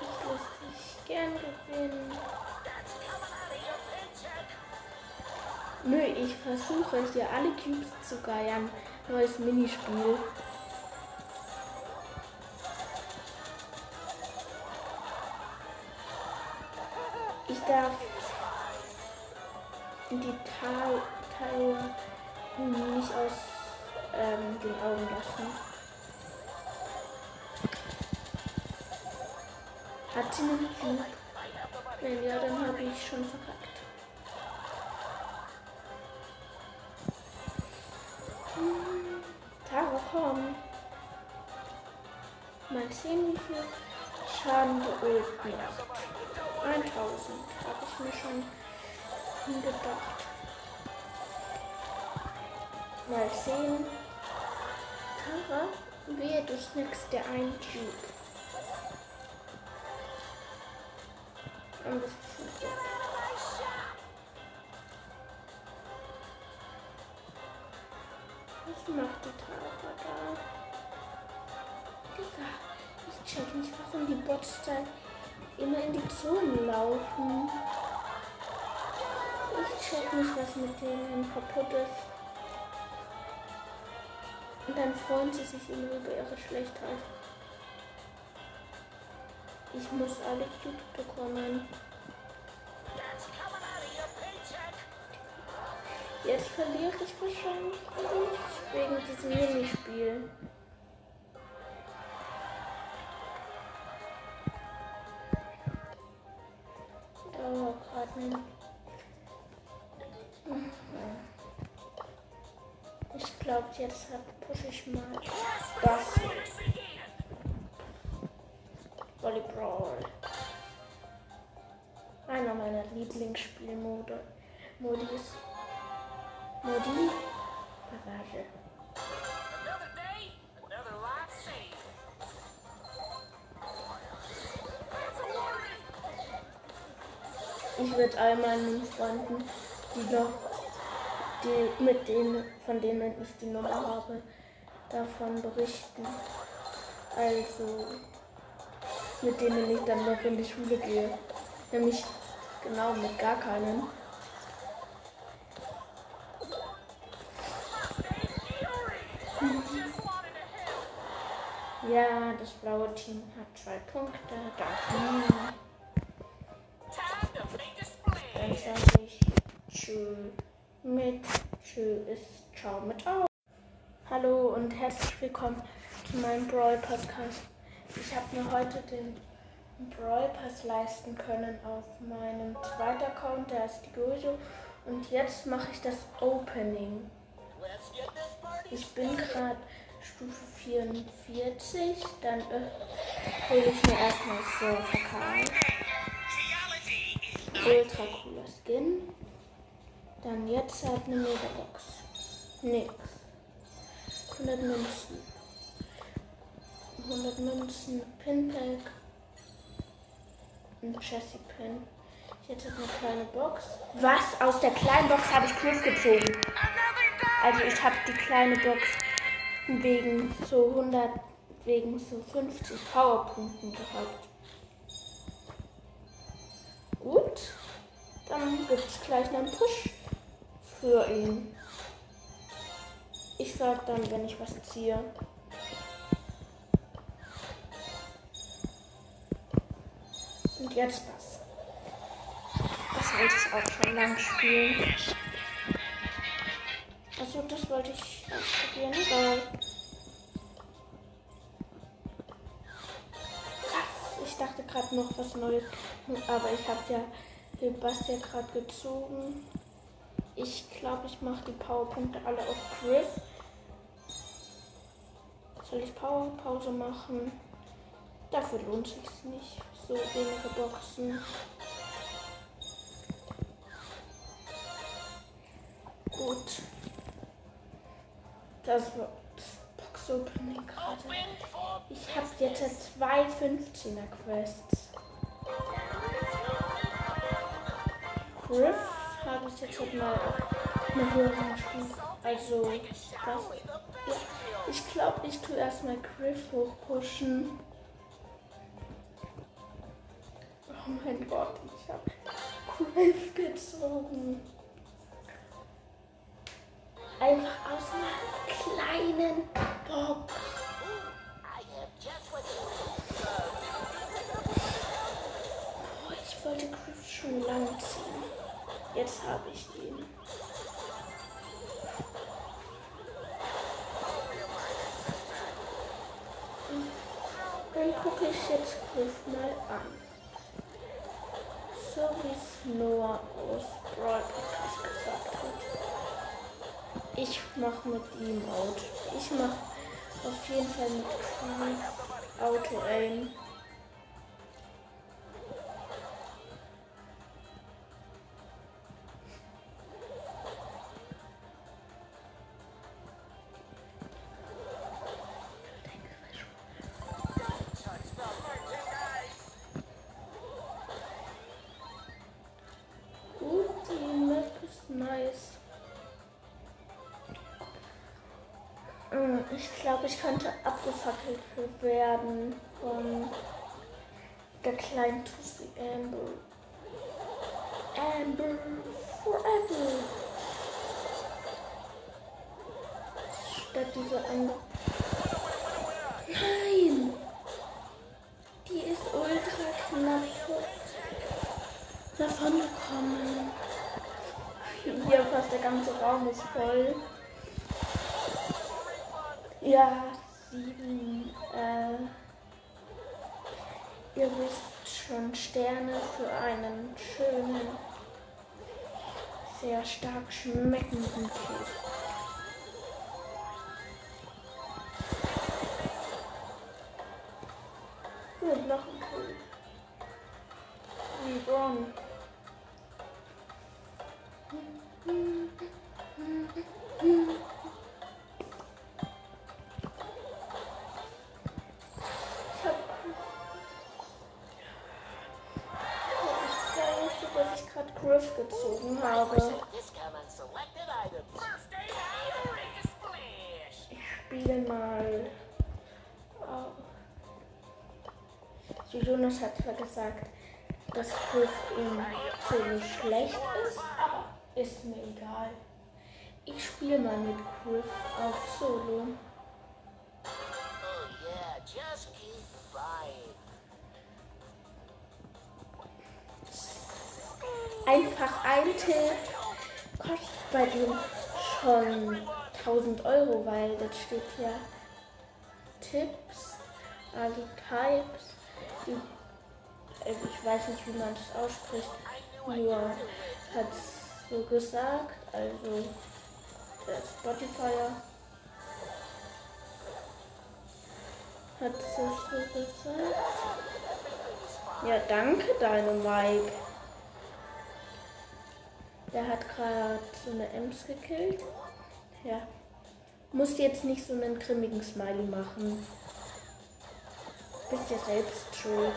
Ich lasse dich gern gewinnen. Nö, ich versuche hier alle Cubes zu geiern. Neues Minispiel. Ich darf die Teile nicht aus ähm, den Augen lassen. Hat sie einen Cube? Wenn ja, dann habe ich schon verkackt. Hm, Tara, komm. Mal sehen, wie viel Schaden macht. 1000. Habe ich mir schon gedacht. Mal sehen. Tara, wehe, du snackst der einen Cube. Dann bist Ich check nicht, was mit denen kaputt ist. Und dann freuen sie sich immer über ihre Schlechtheit. Ich muss alle Cubes bekommen. Jetzt verliere ich wahrscheinlich wegen diesem Minispiel. Glaube, jetzt pushe ich mal das Volleyball. Einer meiner Lieblingsspielmode. Modis. Modi. Barrage. Ich würde all meinen Freunden, die noch, die, mit denen, von denen ich die Nummer habe, davon berichten. Also, mit denen ich dann noch in die Schule gehe. Nämlich genau mit gar keinen. Ja, das blaue Team hat zwei Punkte. Danke. Dann sage ich Tschö mit Tschö ist Ciao mit Au. Hallo und herzlich willkommen zu meinem Brawl Podcast. Ich habe mir heute den Brawl Pass leisten können auf meinem zweiten Account, der ist die Gojo. Und jetzt mache ich das Opening. Ich bin gerade Stufe 44, dann äh, hole ich mir erstmal so. Ultra cooler Skin. Dann jetzt halt eine Megabox. Nix. 100 Münzen. 100 Münzen. Pinpack. Ein Jessie Pin. Jetzt hat eine kleine Box. Was? Aus der kleinen Box habe ich Griff gezogen. Also ich habe die kleine Box wegen so 100, wegen so 50 Powerpunkten gehabt. Gut, dann gibt es gleich einen Push für ihn. Ich sag dann, wenn ich was ziehe. Und jetzt das. Das wollte ich auch schon lang spielen. Also das wollte ich ausprobieren. Egal. Ich dachte gerade noch was Neues. Aber ich habe ja Sebastian gerade gezogen. Ich glaube, ich mache die Powerpunkte alle auf Griff. Soll ich Powerpause machen? Dafür lohnt sich's nicht. So wenige Boxen. Gut. Das war das Box-Opening gerade. Ich habe jetzt zwei 15er Quests. Griff habe ich jetzt halt mal eine höhere Stufe. Also, das, ja, ich glaube, ich tue erstmal Griff hochpushen. Oh mein Gott, ich habe Griff gezogen. Einfach aus einer kleinen Box. Oh, ich wollte Griff schon lange Jetzt habe ich ihn. Dann gucke ich jetzt Griff mal an. So wie es Noah aus Brawl Podcast gesagt hat. Ich mache mit ihm out. Ich mache auf jeden Fall mit Auto Aim. Könnte abgefackelt werden von der kleinen Tussi Amber. Amber forever. Statt diese andere. Nein! Die ist ultra knapp davon gekommen. Hier fast der ganze Raum ist voll. Ja, sieben. Äh, ihr wisst schon Sterne für einen schönen, sehr stark schmeckenden Käse. Jonas hat zwar gesagt, dass Griff im Solo schlecht ist, aber ist mir egal. Ich spiele mal mit Griff auf Solo. Einfach ein Tipp kostet bei dem schon 1000 Euro, weil das steht ja Tipps, also Types. Also ich weiß nicht, wie man das ausspricht, nur hat es so gesagt, also der Spotifyer hat es so gesagt. Ja, danke, deine Mike. Der hat gerade so eine Ems gekillt. Ja. Musst jetzt nicht so einen grimmigen Smiley machen. Bist ja selbst schuld.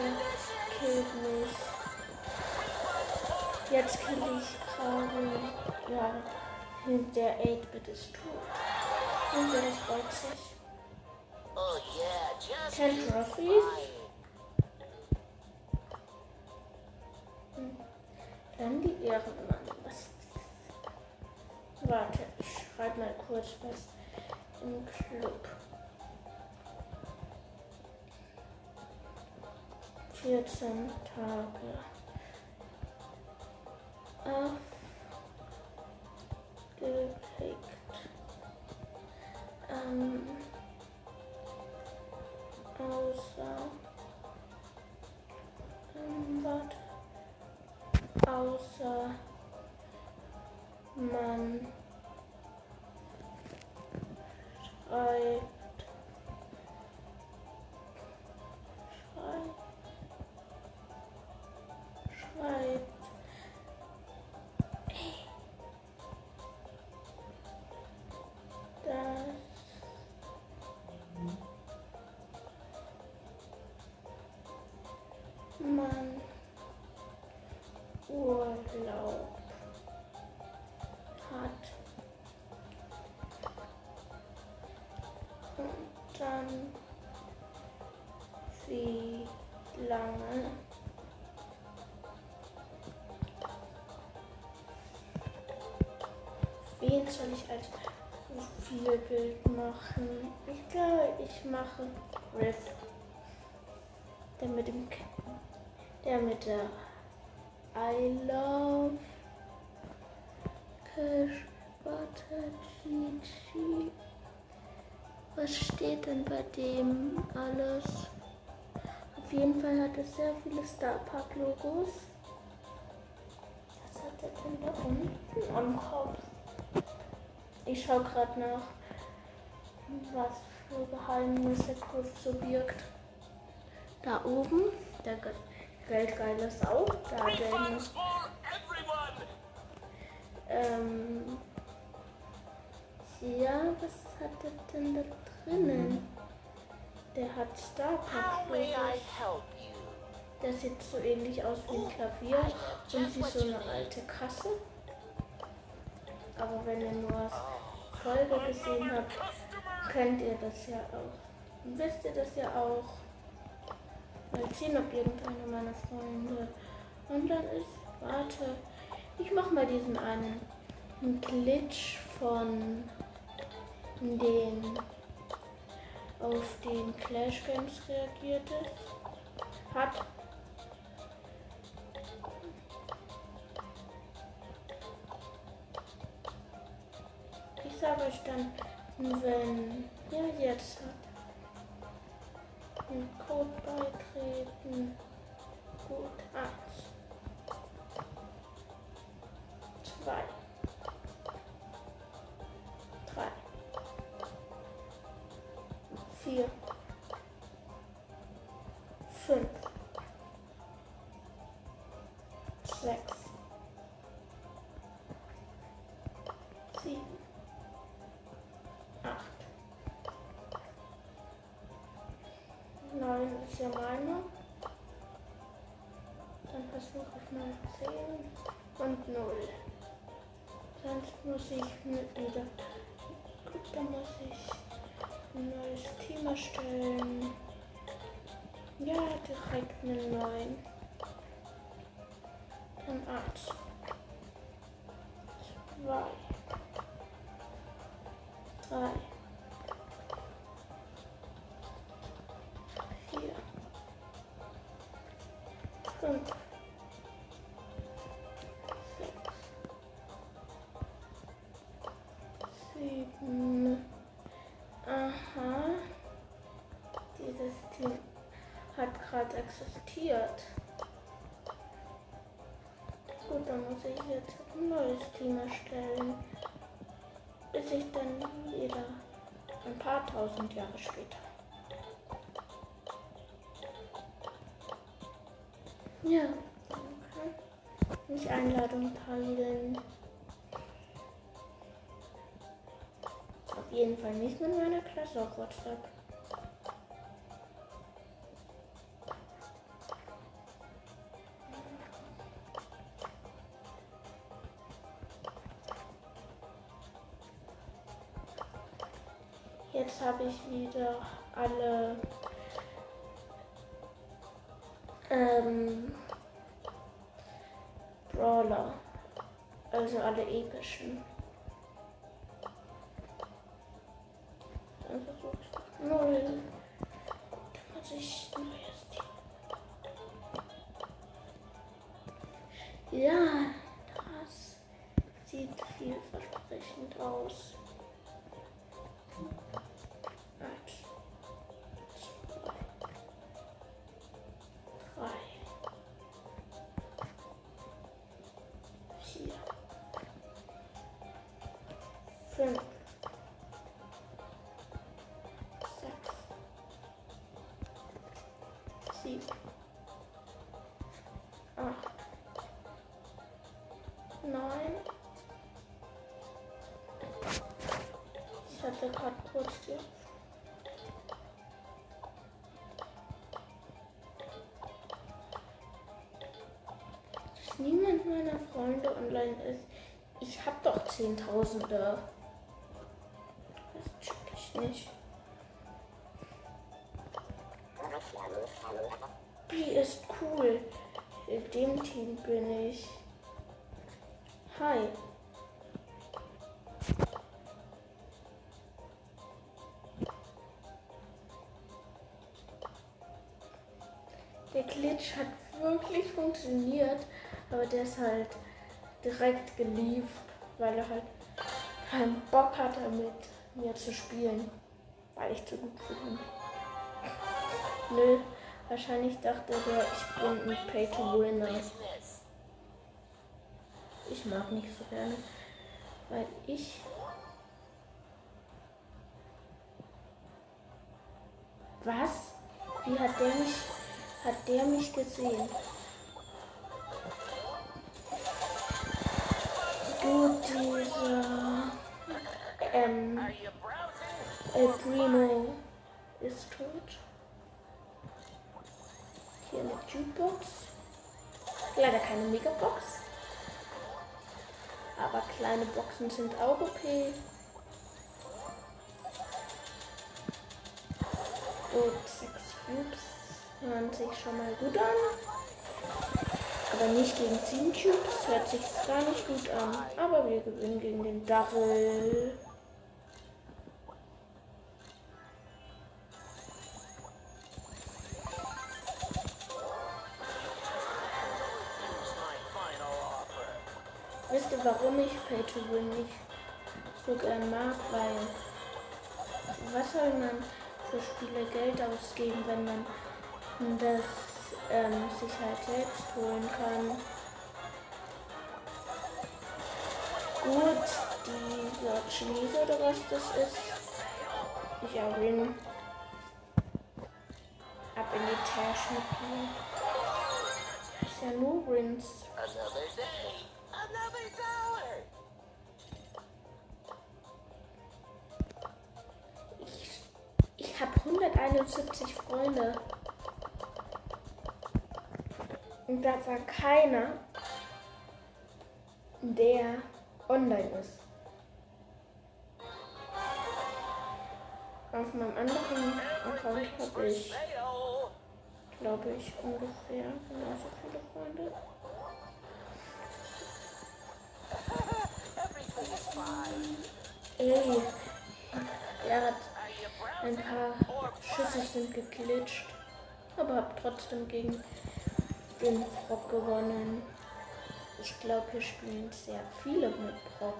Der killt mich. Jetzt kill ich gerade. Ja. Der 8-Bit ist tot. Und der freut sich. Oh yeah, just 10 keep Trophies. Dann die Ehrenmann. Was? Warte, ich schreib mal kurz was im Club. 14 Tage. Aufgeklickt. Ähm, außer. Ähm, warte außer man schreibt, schreibt, man Urlaub. Hat. Und dann wie lange wen soll ich als Profilbild machen? Ich glaube, ich mache Riff. Der mit dem K der mit der I love Cash Butter Gigi. Was steht denn bei dem alles? Auf jeden Fall hat es sehr viele Star Park Logos. Was hat er denn da unten am Kopf? Ich schaue gerade nach, was für Geheimnisse Griff so birgt. Da oben, der Geldgeile Sau, da hat er eine, ähm, ja, was hat er denn da drinnen? Der hat Star. Der sieht so ähnlich aus wie ein Klavier und wie so eine alte Kasse. Aber wenn ihr nur Folge gesehen habt, könnt ihr das ja auch. Wisst ihr das ja auch. Mal sehen, ob irgendeiner meiner Freunde online ist. Warte, ich mach mal diesen einen Glitch von den auf den Clash Games reagiert ist, hat. glaube euch dann, wenn ihr jetzt habt, Code beitreten, gut 1, 2, 3, 4, 5, 6, neun ist ja meine. Dann versuche ich mal zehn und null. Sonst muss ich mit wieder. Gut, dann muss ich neues Team erstellen. Ja, direkt einen neuen. Dann 8. gerade existiert. Gut, dann muss ich jetzt ein neues Team erstellen. Bis ich dann wieder ein paar tausend Jahre später. Ja, danke. Mich Einladung teilen. Auf jeden Fall nicht mit meiner Klasse auf WhatsApp. Habe ich wieder alle ähm, Brawler, also alle epischen. Gerade kurz die. Dass niemand meiner Freunde online ist. Ich hab doch Zehntausende. Das check ich nicht. Die ist cool. In dem Team bin ich. Hi. Glitch hat wirklich funktioniert, aber der ist halt direkt geliebt, weil er halt keinen Bock hatte, mit mir zu spielen, weil ich zu gut ihn. Nö, wahrscheinlich dachte der, ich bin ein Pay-to-Winner. Ich mag nicht so gerne, weil ich. Was? Wie hat der mich, hat der mich gesehen? Gut, dieser ähm? El Primo ist tot. Hier eine Jukebox. Leider keine Megabox. Aber kleine Boxen sind auch okay. Gut, sechs Cubes hören sich schon mal gut an. Aber nicht gegen 10 Cubes hört sich gar nicht gut an. Aber wir gewinnen gegen den Double. Wisst ihr, warum ich Pay to Win nicht so gern mag? Weil, was soll man für Spiele Geld ausgeben, wenn man das ähm, sich halt selbst holen kann? Gut, dieser Chinese oder was das ist. Ich auch ihn ab in die Tasche gehen. Ist ja nur. Ich, ich habe 171 Freunde. Und da war keiner, der online ist. Auf meinem anderen Account habe ich, glaube ich, ungefähr genauso viele Freunde. Ey, er hat ein paar Schüsse sind geglitscht, aber habe trotzdem gegen den Brock gewonnen. Ich glaube, hier spielen sehr viele mit Brock.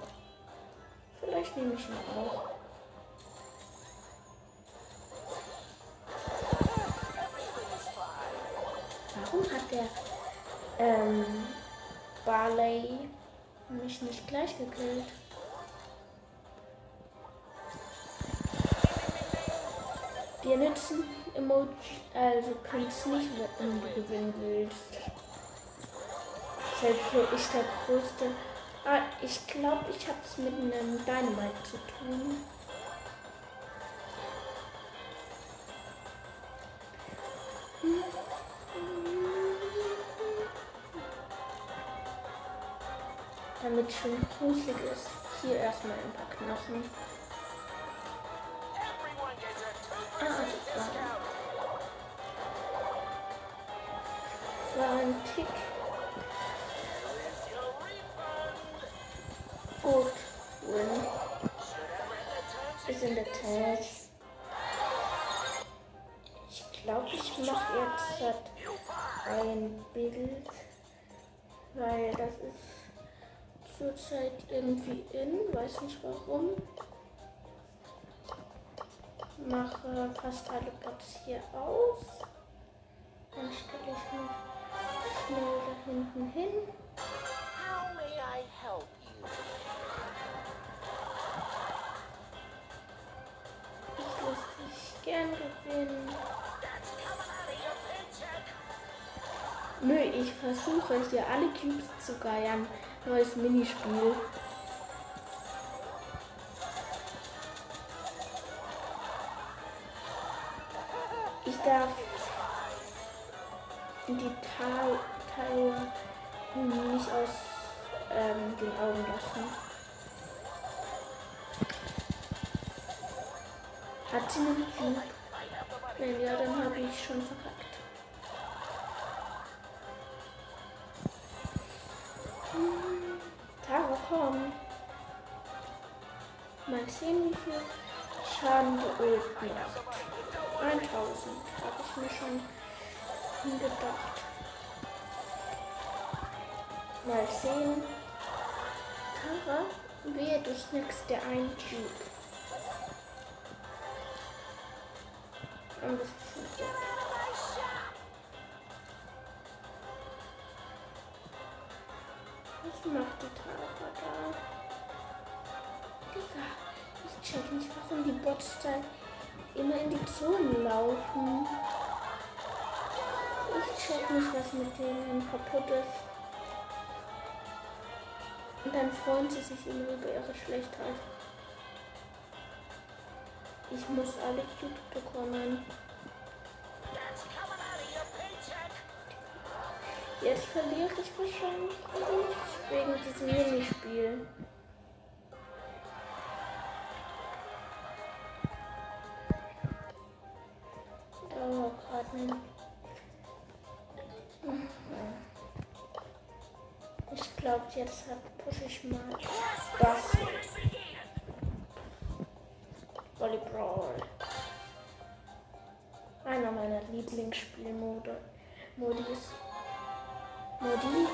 Vielleicht nehme ich ihn auch. Warum hat der ähm, Barley mich nicht gleich gekillt? Wir nützen Emoji, also kannst nicht, wenn du gewinnen willst. Selbst wo ich der größte. Ah, ich glaube, ich habe es mit einem Dynamite zu tun. Damit es schön gruselig ist. Hier erstmal ein paar Knochen. Refund. Gut. Win. Ist in der Tasche. Ich glaube, ich mache jetzt halt ein Bild, weil das ist zurzeit irgendwie in, weiß nicht warum. Mache fast alle Bots hier aus. Dann stelle ich mich schnell da hinten hin. How may I help you? Ich lasse dich gern gewinnen. Nö, ich versuche hier alle Cubes zu geiern. Neues Minispiel. Ich darf die Teile nicht aus ähm, den Augen lassen. Hat sie einen Cube? Wenn ja, dann habe ich schon verkackt. Tara, komm. Mal sehen, wie viel Schaden Öl macht. 1000 habe ich mir schon gedacht. Mal sehen. Tara, wehe, du snackst tot. Was macht die Tara da? Digga, ich check nicht, warum die Bots da immer in die Zonen laufen. Nicht, was mit denen kaputt ist. Und dann freuen sie sich immer über ihre Schlechtheit. Ich muss alle Cubes bekommen. Jetzt verliere ich wahrscheinlich wegen diesem Minispiel. Jetzt pushe ich mal das Volleyball. Einer meiner Lieblingsspielmode. Modis. Modi.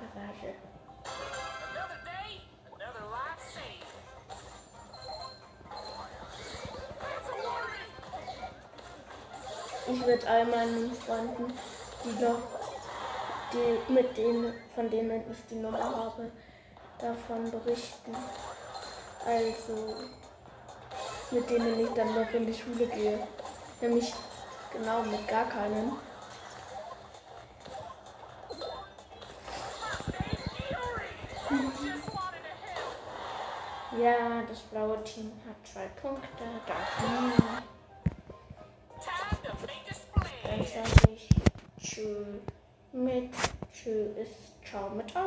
Garage. Ich werde all meinen Freunden, die noch, die, mit denen, von denen ich die Nummer habe, davon berichten. Also, mit denen ich dann noch in die Schule gehe. Nämlich genau mit gar keinen. Ja, das blaue Team hat zwei Punkte. Danke. Dann sage ich Tschüss mit Tschüss. Ciao mit Au.